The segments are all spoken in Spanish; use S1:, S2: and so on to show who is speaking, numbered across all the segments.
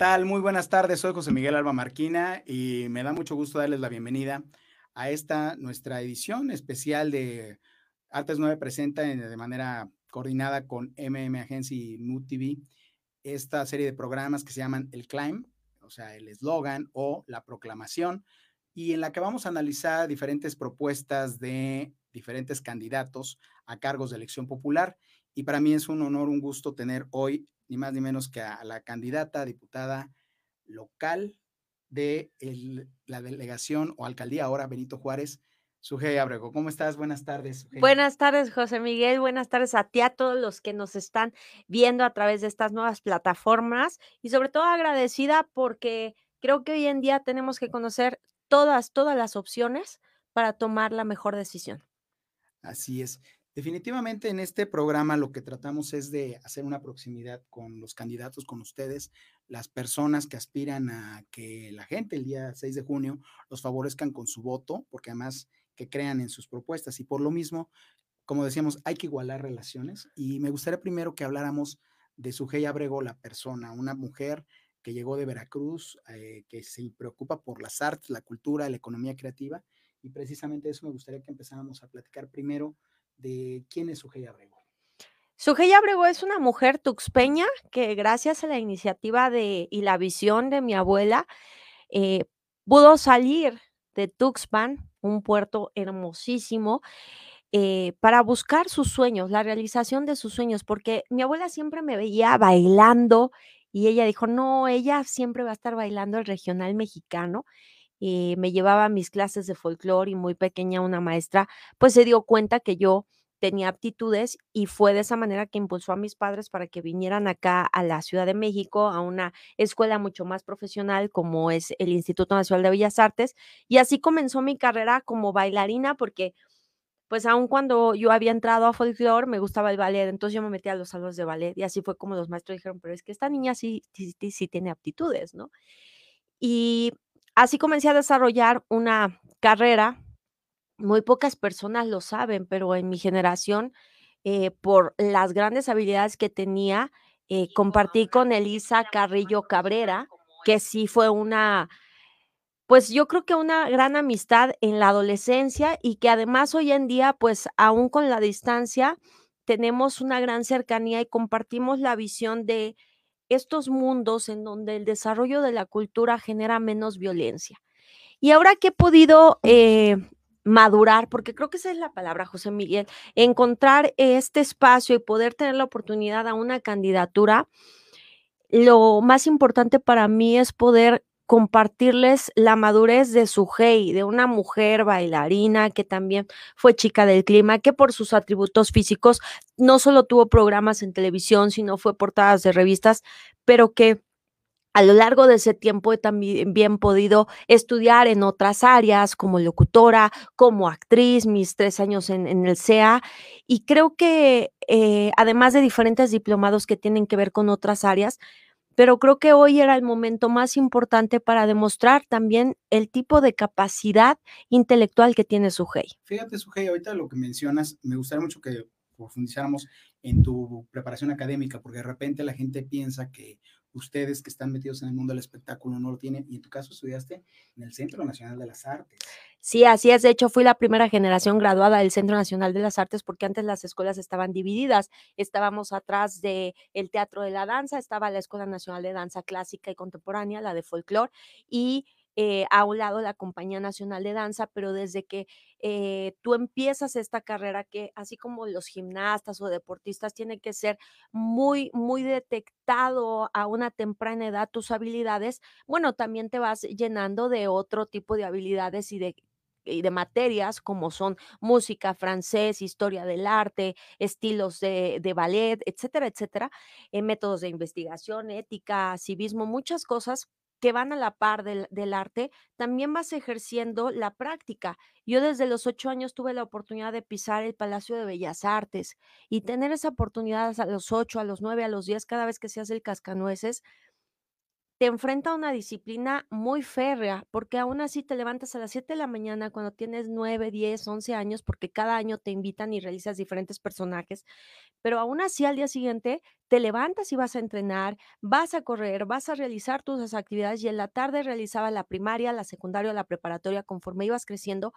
S1: Hola, ¿qué tal? Muy buenas tardes. Soy José Miguel Alba Marquina y me da mucho gusto darles la bienvenida a esta nuestra edición especial de Artes 9 presenta de manera coordinada con MM Agency y Mood TV esta serie de programas que se llaman El Climb, o sea, el eslogan o la proclamación, y en la que vamos a analizar diferentes propuestas de diferentes candidatos a cargos de elección popular. Y para mí es un honor, un gusto tener hoy ni más ni menos que a la candidata a diputada local de la delegación o alcaldía ahora, Benito Juárez, Sujei Abrego. ¿Cómo estás? Buenas tardes.
S2: Buenas tardes, José Miguel. Buenas tardes a ti, a todos los que nos están viendo a través de estas nuevas plataformas y sobre todo agradecida porque creo que hoy en día tenemos que conocer todas, todas las opciones para tomar la mejor decisión.
S1: Así es. Definitivamente en este programa lo que tratamos es de hacer una proximidad con los candidatos, con ustedes, las personas que aspiran a que la gente el día 6 de junio los favorezcan con su voto, porque además que crean en sus propuestas. Y por lo mismo, como decíamos, hay que igualar relaciones. Y me gustaría primero que habláramos de Sujei Abrego, la persona, una mujer que llegó de Veracruz, eh, que se preocupa por las artes, la cultura, la economía creativa. Y precisamente eso me gustaría que empezáramos a platicar primero de quién es Sujei Abrego.
S2: Sujei Abrego es una mujer tuxpeña que gracias a la iniciativa de, y la visión de mi abuela eh, pudo salir de Tuxpan, un puerto hermosísimo, eh, para buscar sus sueños, la realización de sus sueños, porque mi abuela siempre me veía bailando y ella dijo, no, ella siempre va a estar bailando el regional mexicano. Eh, me llevaba mis clases de folclore y muy pequeña una maestra, pues se dio cuenta que yo tenía aptitudes y fue de esa manera que impulsó a mis padres para que vinieran acá a la Ciudad de México, a una escuela mucho más profesional como es el Instituto Nacional de Bellas Artes. Y así comenzó mi carrera como bailarina porque pues aun cuando yo había entrado a folclore, me gustaba el ballet, entonces yo me metí a los salones de ballet y así fue como los maestros dijeron, pero es que esta niña sí, sí, sí, tiene aptitudes, ¿no? Y así comencé a desarrollar una carrera muy pocas personas lo saben, pero en mi generación, eh, por las grandes habilidades que tenía, eh, compartí con Elisa Carrillo Cabrera, que sí fue una, pues yo creo que una gran amistad en la adolescencia y que además hoy en día, pues aún con la distancia, tenemos una gran cercanía y compartimos la visión de estos mundos en donde el desarrollo de la cultura genera menos violencia. Y ahora que he podido eh, madurar, porque creo que esa es la palabra, José Miguel, encontrar este espacio y poder tener la oportunidad a una candidatura, lo más importante para mí es poder compartirles la madurez de su hey, de una mujer bailarina que también fue chica del clima, que por sus atributos físicos no solo tuvo programas en televisión, sino fue portadas de revistas, pero que a lo largo de ese tiempo he también podido estudiar en otras áreas como locutora, como actriz, mis tres años en, el CEA, y creo que eh, además de diferentes diplomados que tienen que ver con otras áreas, pero creo que hoy era el momento más importante para demostrar también el tipo de capacidad intelectual que tiene Sujei.
S1: Fíjate, Sujei, ahorita lo que mencionas, me gustaría mucho que profundizáramos en tu preparación académica, porque de repente la gente piensa que ustedes que están metidos en el mundo del espectáculo no lo tienen, y en tu caso estudiaste en el Centro Nacional de las Artes.
S2: Sí, así es. De hecho, fui la primera generación graduada del Centro Nacional de las Artes porque antes las escuelas estaban divididas. Estábamos atrás del el Teatro de la Danza, estaba la Escuela Nacional de Danza Clásica y Contemporánea, la de Folklore, y eh, a un lado la Compañía Nacional de Danza, pero desde que eh, tú empiezas esta carrera que así como los gimnastas o deportistas tiene que ser muy, muy detectado a una temprana edad tus habilidades, bueno, también te vas llenando de otro tipo de habilidades y de y de materias como son música, francés, historia del arte, estilos de, de ballet, etcétera, etcétera, eh, métodos de investigación, ética, civismo, muchas cosas que van a la par del, arte, también vas ejerciendo la práctica. Yo desde los ocho años tuve la oportunidad de pisar el Palacio de Bellas Artes y tener esa oportunidad a los ocho, a los nueve, a los diez, cada vez que se hace el cascanueces, te enfrenta a una disciplina muy férrea, porque aún así te levantas a las 7 de la mañana cuando tienes 9, 10, 11 años, porque cada año te invitan y realizas diferentes personajes, pero aún así al día siguiente te levantas y vas a entrenar, vas a correr, vas a realizar tus actividades y en la tarde realizaba la primaria, la secundaria, la preparatoria conforme ibas creciendo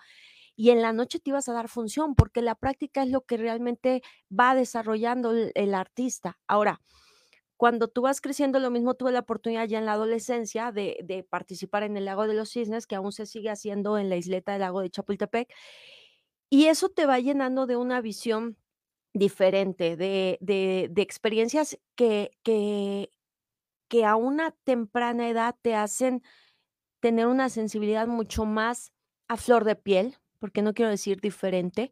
S2: y en la noche te ibas a dar función, porque la práctica es lo que realmente va desarrollando el, el artista. Ahora, cuando tú vas creciendo, lo mismo tuve la oportunidad ya en la adolescencia de, participar en el Lago de los Cisnes, que aún se sigue haciendo en la isleta del Lago de Chapultepec, y eso te va llenando de una visión diferente, de, experiencias que a una temprana edad te hacen tener una sensibilidad mucho más a flor de piel, porque no quiero decir diferente,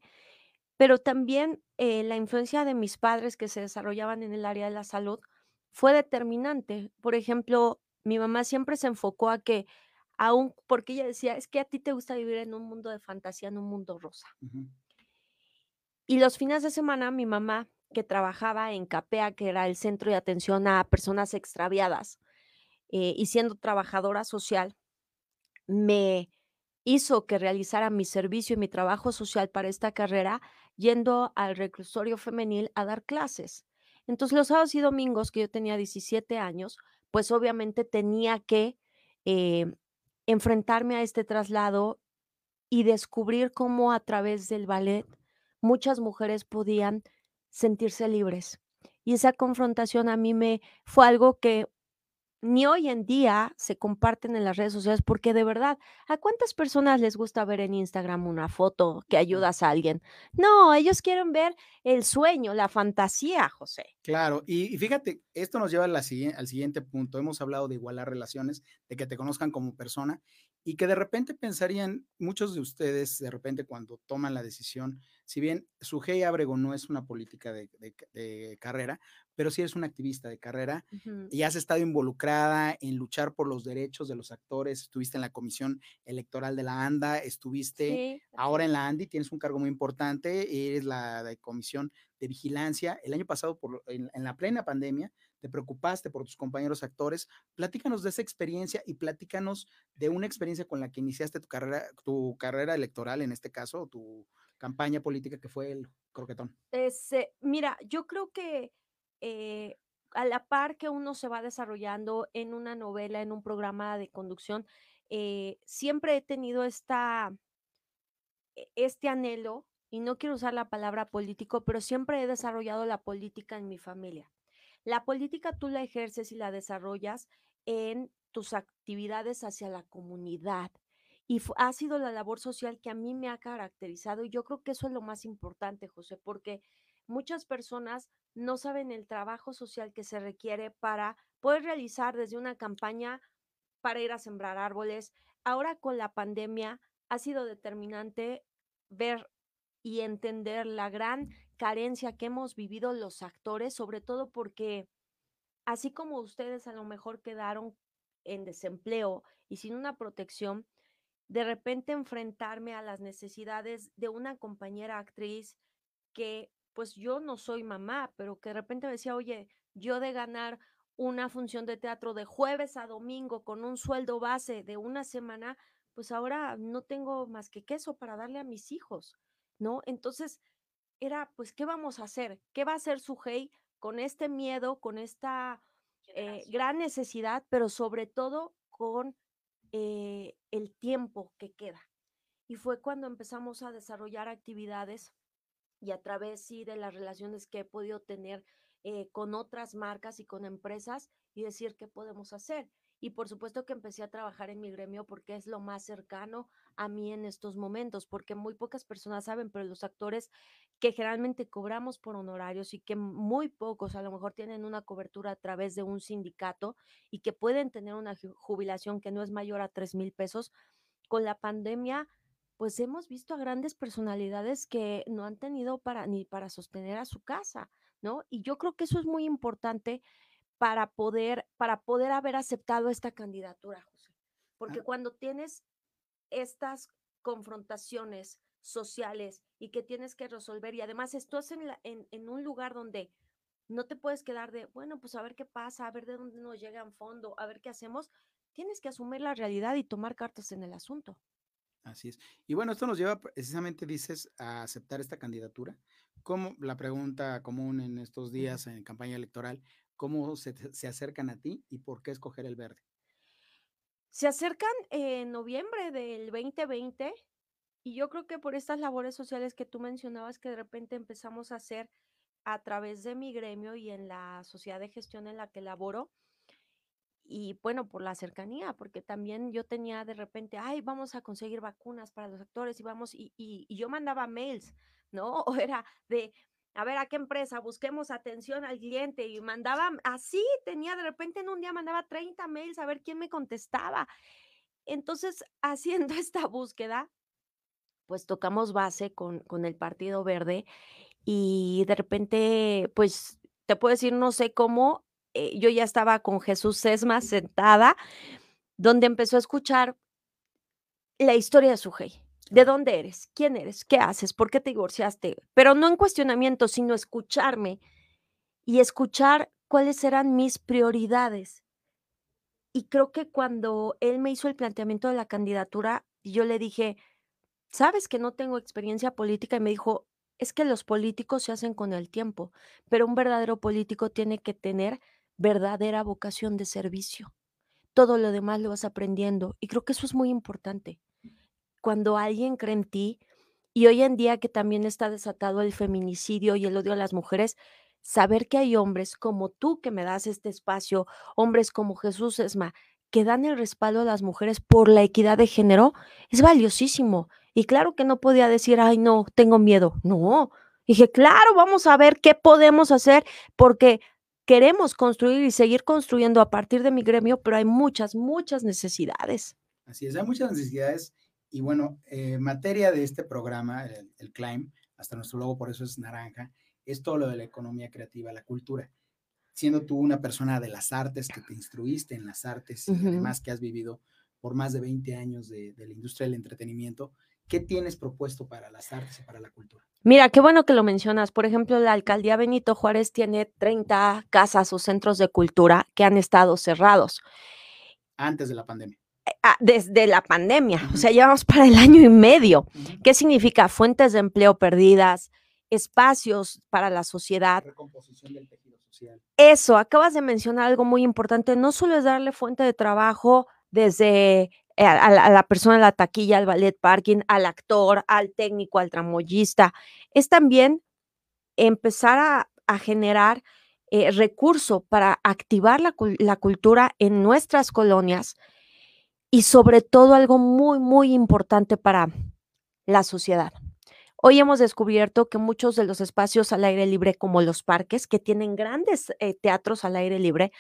S2: pero también eh, la influencia de mis padres que se desarrollaban en el área de la salud fue determinante. Por ejemplo, mi mamá siempre se enfocó a que, aún porque ella decía, es que a ti te gusta vivir en un mundo de fantasía, en un mundo rosa. Y los fines de semana, mi mamá, que trabajaba en CAPEA, que era el centro de atención a personas extraviadas, eh, y siendo trabajadora social, me hizo que realizara mi servicio y mi trabajo social para esta carrera yendo al reclusorio femenil a dar clases. Entonces, los sábados y domingos que yo tenía 17 años, pues obviamente tenía que eh, enfrentarme a este traslado y descubrir cómo a través del ballet muchas mujeres podían sentirse libres. Y esa confrontación a mí me fue algo que ni hoy en día se comparten en las redes sociales, porque de verdad, ¿a cuántas personas les gusta ver en Instagram una foto que ayudas a alguien? No, ellos quieren ver el sueño, la fantasía, José.
S1: Claro, y, y fíjate, esto nos lleva a la siguien- al siguiente punto. Hemos hablado de igualar relaciones, de que te conozcan como persona y que de repente pensarían, muchos de ustedes, de repente cuando toman la decisión, si bien Sujei Abrego no es una política de, de ca- de carrera, pero sí es una activista de carrera y has estado involucrada en luchar por los derechos de los actores, estuviste en la comisión electoral de la ANDA, estuviste
S2: Sí,
S1: ahora en la ANDI, tienes un cargo muy importante, eres la de comisión de vigilancia. El año pasado, en, la plena pandemia, te preocupaste por tus compañeros actores. Platícanos de esa experiencia y platícanos de una experiencia con la que iniciaste tu carrera, tu carrera electoral, en este caso, tu campaña política, que fue el croquetón.
S2: Ese, mira, yo creo que eh, a la par que uno se va desarrollando en una novela, en un programa de conducción, eh, siempre he tenido esta, e- este anhelo, y no quiero usar la palabra político, pero siempre he desarrollado la política en mi familia. La política tú la ejerces y la desarrollas en tus actividades hacia la comunidad. Y ha sido la labor social que a mí me ha caracterizado y yo creo que eso es lo más importante, José, porque muchas personas no saben el trabajo social que se requiere para poder realizar desde una campaña para ir a sembrar árboles. Ahora con la pandemia ha sido determinante ver y entender la gran carencia que hemos vivido los actores, sobre todo porque así como ustedes a lo mejor quedaron en desempleo y sin una protección, de repente enfrentarme a las necesidades de una compañera actriz que pues yo no soy mamá, pero que de repente me decía, oye, yo de ganar una función de teatro de jueves a domingo con un sueldo base de una semana, pues ahora no tengo más que queso para darle a mis hijos, ¿no? Entonces era, pues, ¿qué vamos a hacer? ¿Qué va a hacer Sujei con este miedo, con esta eh, gran necesidad, pero sobre todo con eh, el tiempo que queda? Y fue cuando empezamos a desarrollar actividades y a través sí de las relaciones que he podido tener eh, con otras marcas y con empresas y decir qué podemos hacer. Y por supuesto que empecé a trabajar en mi gremio porque es lo más cercano a mí en estos momentos, porque muy pocas personas saben, pero los actores que generalmente cobramos por honorarios y que muy pocos a lo mejor tienen una cobertura a través de un sindicato y que pueden tener una ju- jubilación que no es mayor a tres mil pesos, con la pandemia pues hemos visto a grandes personalidades que no han tenido para ni para sostener a su casa, ¿no? Y yo creo que eso es muy importante para poder para poder haber aceptado esta candidatura, José.
S1: Ah,
S2: Porque cuando tienes estas confrontaciones sociales y que tienes que resolver y además estás en la en en un lugar donde no te puedes quedar de, bueno, pues a ver qué pasa, a ver de dónde nos llega en fondo, a ver qué hacemos. Tienes que asumir la realidad y tomar cartas en el asunto.
S1: Así es. Y bueno, esto nos lleva precisamente, dices, a aceptar esta candidatura. ¿Cómo, la pregunta común en estos días en campaña electoral, cómo se, se acercan a ti y por qué escoger el verde?
S2: Se acercan en noviembre del 2020 y yo creo que por estas labores sociales que tú mencionabas que de repente empezamos a hacer a través de mi gremio y en la sociedad de gestión en la que laboro, y bueno, por la cercanía, porque también yo tenía de repente, ay, vamos a conseguir vacunas para los actores y vamos, y, y, yo mandaba mails, ¿no? O era de, a ver, ¿a qué empresa? Busquemos atención al cliente y mandaba, así tenía, de repente en un día mandaba 30 mails a ver quién me contestaba. Entonces, haciendo esta búsqueda, pues tocamos base con, con el Partido Verde y de repente, pues te puedo decir, no sé cómo, eh, yo ya estaba con Jesús Sesma sentada, donde empezó a escuchar la historia de su Sujei. ¿De dónde eres? ¿Quién eres? ¿Qué haces? ¿Por qué te divorciaste? Pero no en cuestionamiento, sino escucharme y escuchar cuáles eran mis prioridades. Y creo que cuando él me hizo el planteamiento de la candidatura, yo le dije, sabes que no tengo experiencia política y me dijo, es que los políticos se hacen con el tiempo, pero un verdadero político tiene que tener verdadera vocación de servicio. Todo lo demás lo vas aprendiendo y creo que eso es muy importante. Cuando alguien cree en ti y hoy en día que también está desatado el feminicidio y el odio a las mujeres, saber que hay hombres como tú que me das este espacio, hombres como Jesús Esma, que dan el respaldo a las mujeres por la equidad de género, es valiosísimo. Y claro que no podía decir, ay, no, tengo miedo. No, dije, claro, vamos a ver qué podemos hacer porque queremos construir y seguir construyendo a partir de mi gremio, pero hay muchas, muchas necesidades.
S1: Así es, hay muchas necesidades. Y bueno, en eh, materia de este programa, el, el CLIMB, hasta nuestro logo por eso es naranja, es todo lo de la economía creativa, la cultura siendo tú una persona de las artes, que te instruiste en las artes y además que has vivido por más de 20 años de, la industria del entretenimiento, ¿qué tienes propuesto para las artes y para la cultura?
S2: Mira, qué bueno que lo mencionas. Por ejemplo, la alcaldía Benito Juárez tiene 30 casas o centros de cultura que han estado cerrados.
S1: Antes de la pandemia.
S2: Desde la pandemia, o sea, llevamos para el año y medio. ¿Qué significa? Fuentes de empleo perdidas, espacios para la sociedad.
S1: Recomposición del
S2: eso, acabas de mencionar algo muy importante, no solo es darle fuente de trabajo desde eh, a, la, persona en la taquilla, al ballet parking, al actor, al técnico, al tramoyista, es también empezar a, generar eh, recurso para activar la, la cultura en nuestras colonias y sobre todo algo muy, muy importante para la sociedad. Hoy hemos descubierto que muchos de los espacios al aire libre, como los parques, que tienen grandes eh, teatros al aire libre,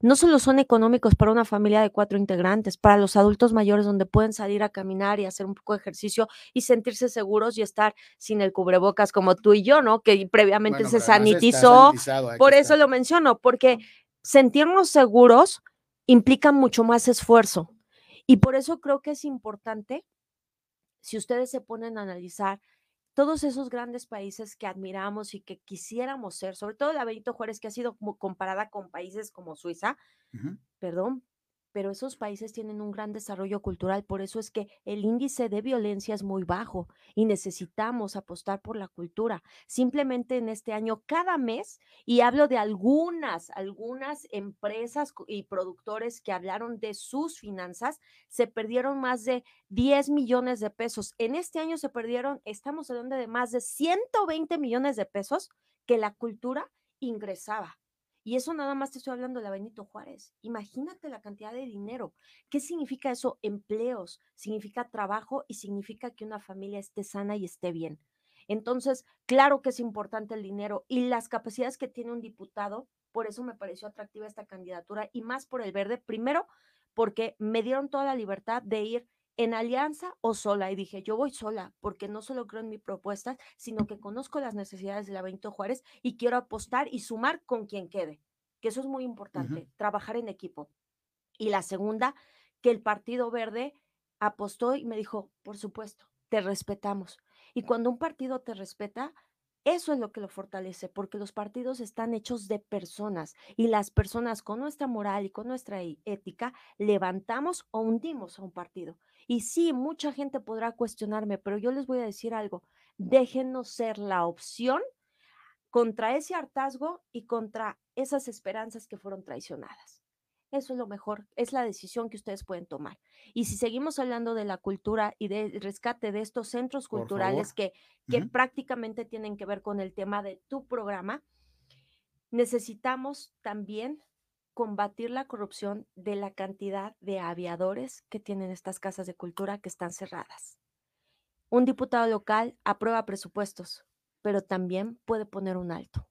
S2: no solo son económicos para una familia de cuatro integrantes, para los adultos mayores donde pueden salir a caminar y hacer un poco de ejercicio y sentirse seguros y estar sin el cubrebocas como tú y yo, ¿no? Que previamente se sanitizó. Por eso lo menciono, porque sentirnos seguros implica mucho más esfuerzo. Y por eso creo que es importante, si ustedes se ponen a analizar todos esos grandes países que admiramos y que quisiéramos ser, sobre todo la Benito Juárez, que ha sido comparada con países como Suiza, perdón, pero esos países tienen un gran desarrollo cultural, por eso es que el índice de violencia es muy bajo y necesitamos apostar por la cultura. Simplemente en este año, cada mes, y hablo de algunas, algunas empresas y productores que hablaron de sus finanzas, se perdieron más de 10 millones de pesos. En este año se perdieron, estamos hablando de más de 120 millones de pesos que la cultura ingresaba. Y eso nada más te estoy hablando de la Benito Juárez. Imagínate la cantidad de dinero. ¿Qué significa eso? Empleos, significa trabajo y significa que una familia esté sana y esté bien. Entonces, claro que es importante el dinero y las capacidades que tiene un diputado, por eso me pareció atractiva esta candidatura y más por el verde. Primero, porque me dieron toda la libertad de ir en alianza o sola. Y dije, yo voy sola porque no solo creo en mi propuesta, sino que conozco las necesidades de la Benito Juárez y quiero apostar y sumar con quien quede, que eso es muy importante, trabajar en equipo. Y la segunda, que el Partido Verde apostó y me dijo, por supuesto, te respetamos. Y cuando un partido te respeta, Eso es lo que lo fortalece, porque los partidos están hechos de personas y las personas con nuestra moral y con nuestra e- ética levantamos o hundimos a un partido. Y sí, mucha gente podrá cuestionarme, pero yo les voy a decir algo, déjenos ser la opción contra ese hartazgo y contra esas esperanzas que fueron traicionadas. Eso es lo mejor, es la decisión que ustedes pueden tomar. Y si seguimos hablando de la cultura y del rescate de estos centros culturales que, que prácticamente tienen que ver con el tema de tu programa, necesitamos también combatir la corrupción de la cantidad de aviadores que tienen estas casas de cultura que están cerradas. Un diputado local aprueba presupuestos, pero también puede poner un alto.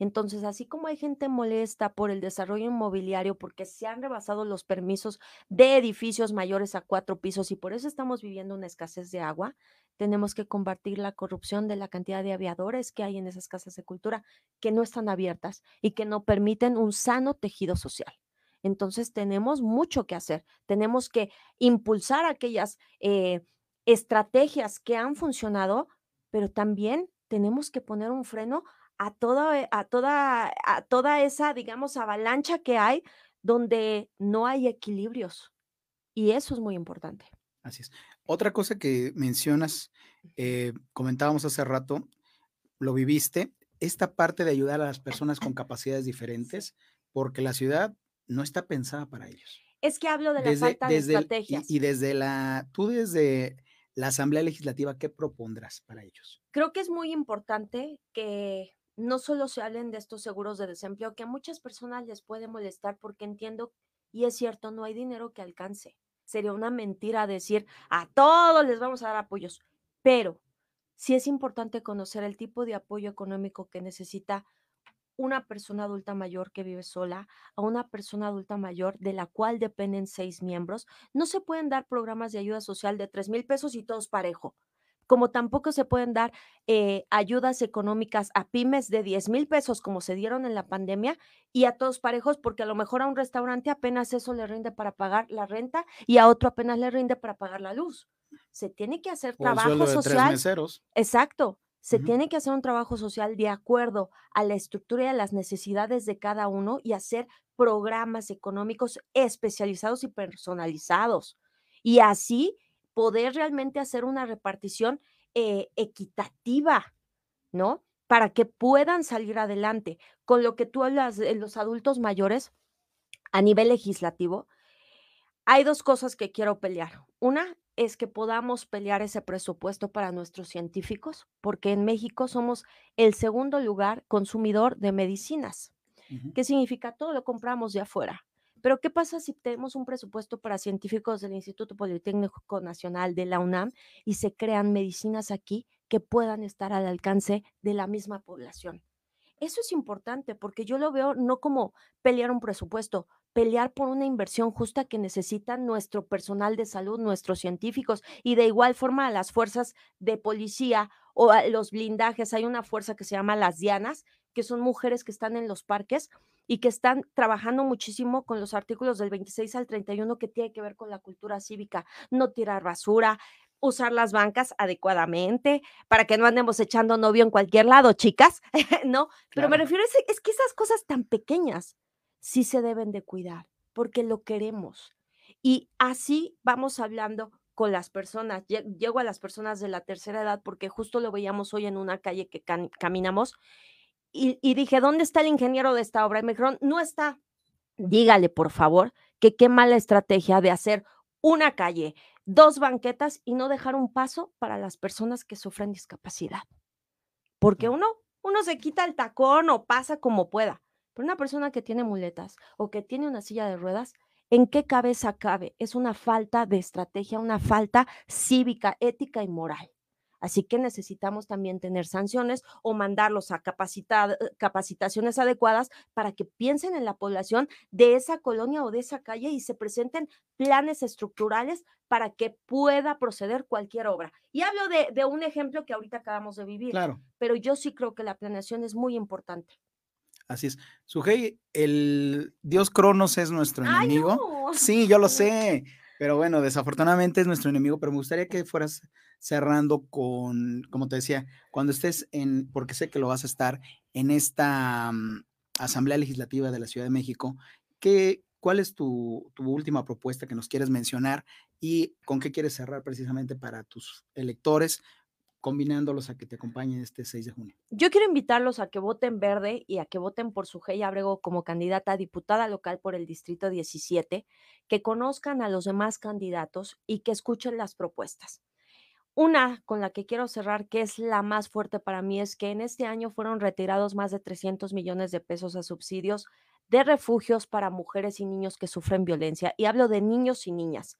S2: Entonces, así como hay gente molesta por el desarrollo inmobiliario, porque se han rebasado los permisos de edificios mayores a cuatro pisos y por eso estamos viviendo una escasez de agua, tenemos que combatir la corrupción de la cantidad de aviadores que hay en esas casas de cultura que no están abiertas y que no permiten un sano tejido social. Entonces, tenemos mucho que hacer. Tenemos que impulsar aquellas eh, estrategias que han funcionado, pero también tenemos que poner un freno a toda, a toda, a toda esa, digamos, avalancha que hay donde no hay equilibrios. Y eso es muy importante.
S1: Así es. Otra cosa que mencionas, eh, comentábamos hace rato, lo viviste, esta parte de ayudar a las personas con capacidades diferentes, porque la ciudad no está pensada para ellos.
S2: Es que hablo de la
S1: Desde,
S2: falta de
S1: el- y-
S2: estrategias.
S1: y, desde la, tú desde la Asamblea Legislativa, ¿qué propondrás para ellos?
S2: Creo que es muy importante que no solo se hablen de estos seguros de desempleo, que a muchas personas les puede molestar porque entiendo, y es cierto, no hay dinero que alcance. Sería una mentira decir a todos les vamos a dar apoyos, pero sí es importante conocer el tipo de apoyo económico que necesita una persona adulta mayor que vive sola a una persona adulta mayor de la cual dependen seis miembros. No se pueden dar programas de ayuda social de tres mil pesos y todos parejo como tampoco se pueden dar eh, ayudas económicas a pymes de 10 mil pesos como se dieron en la pandemia y a todos parejos porque a lo mejor a un restaurante apenas eso le rinde para pagar la renta y a otro apenas le rinde para pagar la luz. Se tiene que hacer
S1: O
S2: trabajo social. Exacto. Se tiene que hacer un trabajo social de acuerdo a la estructura y a las necesidades de cada uno y hacer programas económicos especializados y personalizados. Y así poder realmente hacer una repartición eh, equitativa, ¿no? Para que puedan salir adelante. Con lo que tú hablas de los adultos mayores a nivel legislativo, hay dos cosas que quiero pelear. Una es que podamos pelear ese presupuesto para nuestros científicos, porque en México somos el segundo lugar consumidor de medicinas.
S1: Ujú.
S2: ¿Qué significa? Todo lo compramos de afuera. Pero ¿qué pasa si tenemos un presupuesto para científicos del Instituto Politécnico Nacional de la UNAM y se crean medicinas aquí que puedan estar al alcance de la misma población? Eso es importante porque yo lo veo no como pelear un presupuesto, pelear por una inversión justa que necesitan nuestro personal de salud, nuestros científicos y de igual forma a las fuerzas de policía o a los blindajes. Hay una fuerza que se llama las Dianas, que son mujeres que están en los parques y que están trabajando muchísimo con los artículos del 26 al 31 que tiene que ver con la cultura cívica, no tirar basura, usar las bancas adecuadamente para que no andemos echando novio en cualquier lado, chicas, ¿no? Pero me refiero a ese- es que esas cosas tan pequeñas sí se deben de cuidar porque lo queremos. Y así vamos hablando con las personas. Lle- Llego a las personas de la tercera edad porque justo lo veíamos hoy en una calle que caminamos y, y dije, ¿dónde está el ingeniero de esta obra? Y me dijeron, no está. Dígale, por favor, que qué mala estrategia de hacer una calle, dos banquetas y no dejar un paso para las personas que sufren discapacidad. Porque
S1: Claro.
S2: uno, uno se quita el tacón o pasa como pueda. Pero una persona que tiene muletas o que tiene una silla de ruedas, ¿en qué cabeza cabe? Es una falta de estrategia, una falta cívica, ética y moral. Así que necesitamos también tener sanciones o mandarlos a capacitar, capacitaciones adecuadas para que piensen en la población de esa colonia o de esa calle y se presenten planes estructurales para que pueda proceder cualquier obra. Y hablo de, de un ejemplo que ahorita acabamos de vivir,
S1: Claro,
S2: pero yo sí creo que la planeación es muy importante.
S1: así es. Sujei, el dios Cronos es nuestro
S2: ¡Ay,
S1: enemigo.
S2: no!
S1: Sí, yo lo sé. Pero bueno, desafortunadamente es nuestro enemigo, pero me gustaría que fueras cerrando con, como te decía, cuando estés en, porque sé que lo vas a estar en esta mm, Asamblea Legislativa de la Ciudad de México, ¿qué, ¿cuál es tu, tu última propuesta que nos quieres mencionar y con qué quieres cerrar precisamente para tus electores? Combinándolos a que te acompañen este 6 de junio.
S2: Yo quiero invitarlos a que voten verde y a que voten por Sujei Abrego como candidata a diputada local por el Distrito 17, que conozcan a los demás candidatos y que escuchen las propuestas. Una con la que quiero cerrar, que es la más fuerte para mí, es que en este año fueron retirados más de 300 millones de pesos a subsidios de refugios para mujeres y niños que sufren violencia. Y hablo de niños y niñas.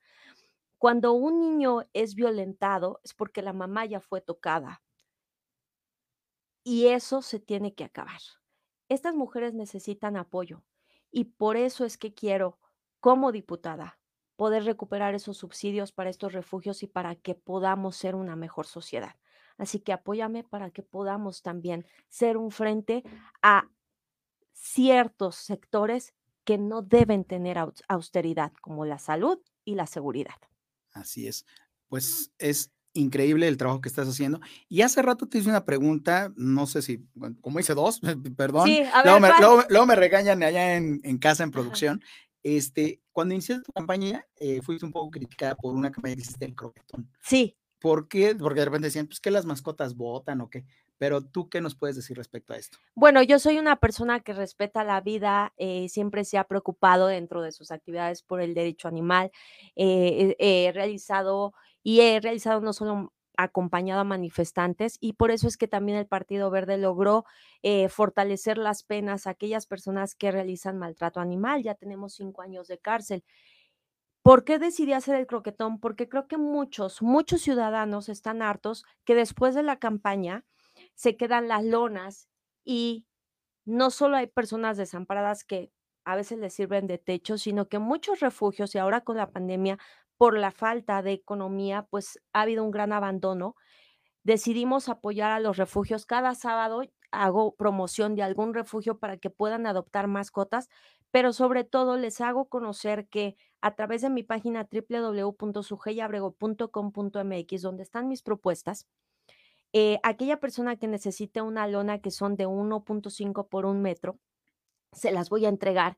S2: Cuando un niño es violentado es porque la mamá ya fue tocada. Y eso se tiene que acabar. Estas mujeres necesitan apoyo y por eso es que quiero, como diputada, poder recuperar esos subsidios para estos refugios y para que podamos ser una mejor sociedad. Así que apóyame para que podamos también ser un frente a ciertos sectores que no deben tener austeridad, como la salud y la seguridad.
S1: Así es. Pues es increíble el trabajo que estás haciendo. Y hace rato te hice una pregunta, no sé si, como hice dos, perdón. Sí, a ver, luego, me, regañan allá en, casa en producción. Este, cuando iniciaste tu campaña, eh, fuiste un poco criticada por una campaña que hiciste en croquetón.
S2: Sí.
S1: ¿Por qué? Porque de repente decían, pues que las mascotas votan o qué. Pero tú, ¿qué nos puedes decir respecto a esto?
S2: Bueno, yo soy una persona que respeta la vida, eh, siempre se ha preocupado dentro de sus actividades por el derecho animal. Eh, he realizado y he realizado no solo acompañado a manifestantes y por eso es que también el Partido Verde logró eh, fortalecer las penas a aquellas personas que realizan maltrato animal. Ya tenemos cinco años de cárcel. ¿Por qué decidí hacer el croquetón? Porque creo que muchos, muchos ciudadanos están hartos que después de la campaña se quedan las lonas y no solo hay personas desamparadas que a veces les sirven de techo, sino que muchos refugios y ahora con la pandemia, por la falta de economía, pues ha habido un gran abandono. Decidimos apoyar a los refugios. Cada sábado hago promoción de algún refugio para que puedan adoptar mascotas, pero sobre todo les hago conocer que a través de mi página www.sugeyabrego.com.mx, donde están mis propuestas, eh, aquella persona que necesite una lona que son de 1.5 por un metro, se las voy a entregar.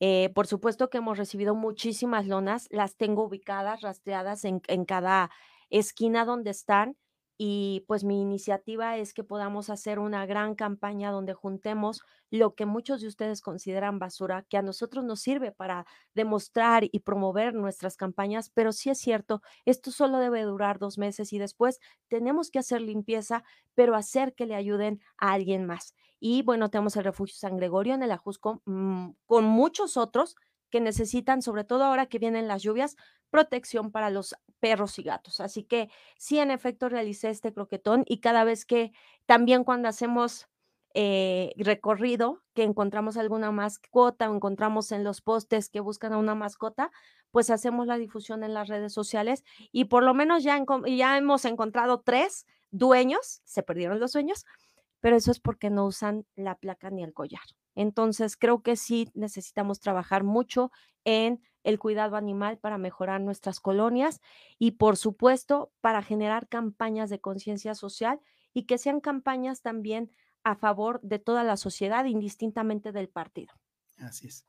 S2: Eh, por supuesto que hemos recibido muchísimas lonas, las tengo ubicadas, rastreadas en, en cada esquina donde están y pues mi iniciativa es que podamos hacer una gran campaña donde juntemos lo que muchos de ustedes consideran basura, que a nosotros nos sirve para demostrar y promover nuestras campañas, pero sí es cierto, esto solo debe durar dos meses y después tenemos que hacer limpieza, pero hacer que le ayuden a alguien más. Y bueno, tenemos el refugio San Gregorio en el Ajusco, mm, con muchos otros que necesitan, sobre todo ahora que vienen las lluvias, protección para los perros y gatos. Así que sí, en efecto, realicé este croquetón y cada vez que, también cuando hacemos eh, recorrido, que encontramos alguna mascota o encontramos en los postes que buscan a una mascota, pues hacemos la difusión en las redes sociales y por lo menos ya, ya hemos encontrado tres dueños, se perdieron los dueños, pero eso es porque no usan la placa ni el collar. Entonces, creo que sí necesitamos trabajar mucho en el cuidado animal para mejorar nuestras colonias y, por supuesto, para generar campañas de conciencia social y que sean campañas también a favor de toda la sociedad, indistintamente del partido.
S1: Así es.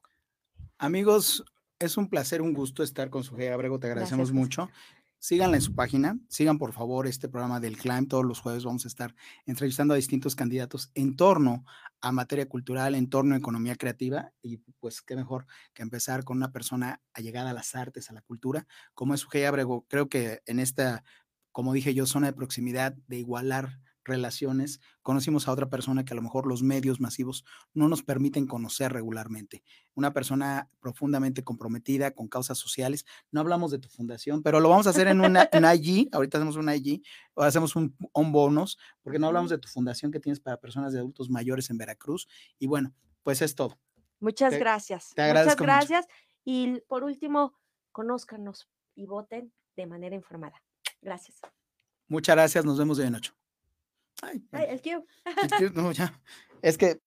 S1: Amigos, es un placer, un gusto estar con su Abrego, te agradecemos mucho síganla en su página, sigan por favor este programa del Climb, todos los jueves vamos a estar entrevistando a distintos candidatos en torno a materia cultural, en torno a economía creativa y pues qué mejor que empezar con una persona allegada a las artes, a la cultura, como es Sujei Abrego. Creo que en esta, como dije yo, zona de proximidad de igualar relaciones, conocimos a otra persona que a lo mejor los medios masivos no nos permiten conocer regularmente. Una persona profundamente comprometida con causas sociales. No hablamos de tu fundación, pero lo vamos a hacer en una en IG. Ahorita hacemos una IG, o hacemos un, un bonus, porque no hablamos de tu fundación que tienes para personas de adultos mayores en Veracruz. Y bueno, pues es todo.
S2: Muchas gracias.
S1: Te
S2: Muchas gracias. Y por último, conózcanos y voten de manera informada. Gracias.
S1: Muchas gracias. Nos vemos de noche.
S2: Ay, el Q.
S1: El Q, no, ya. Es que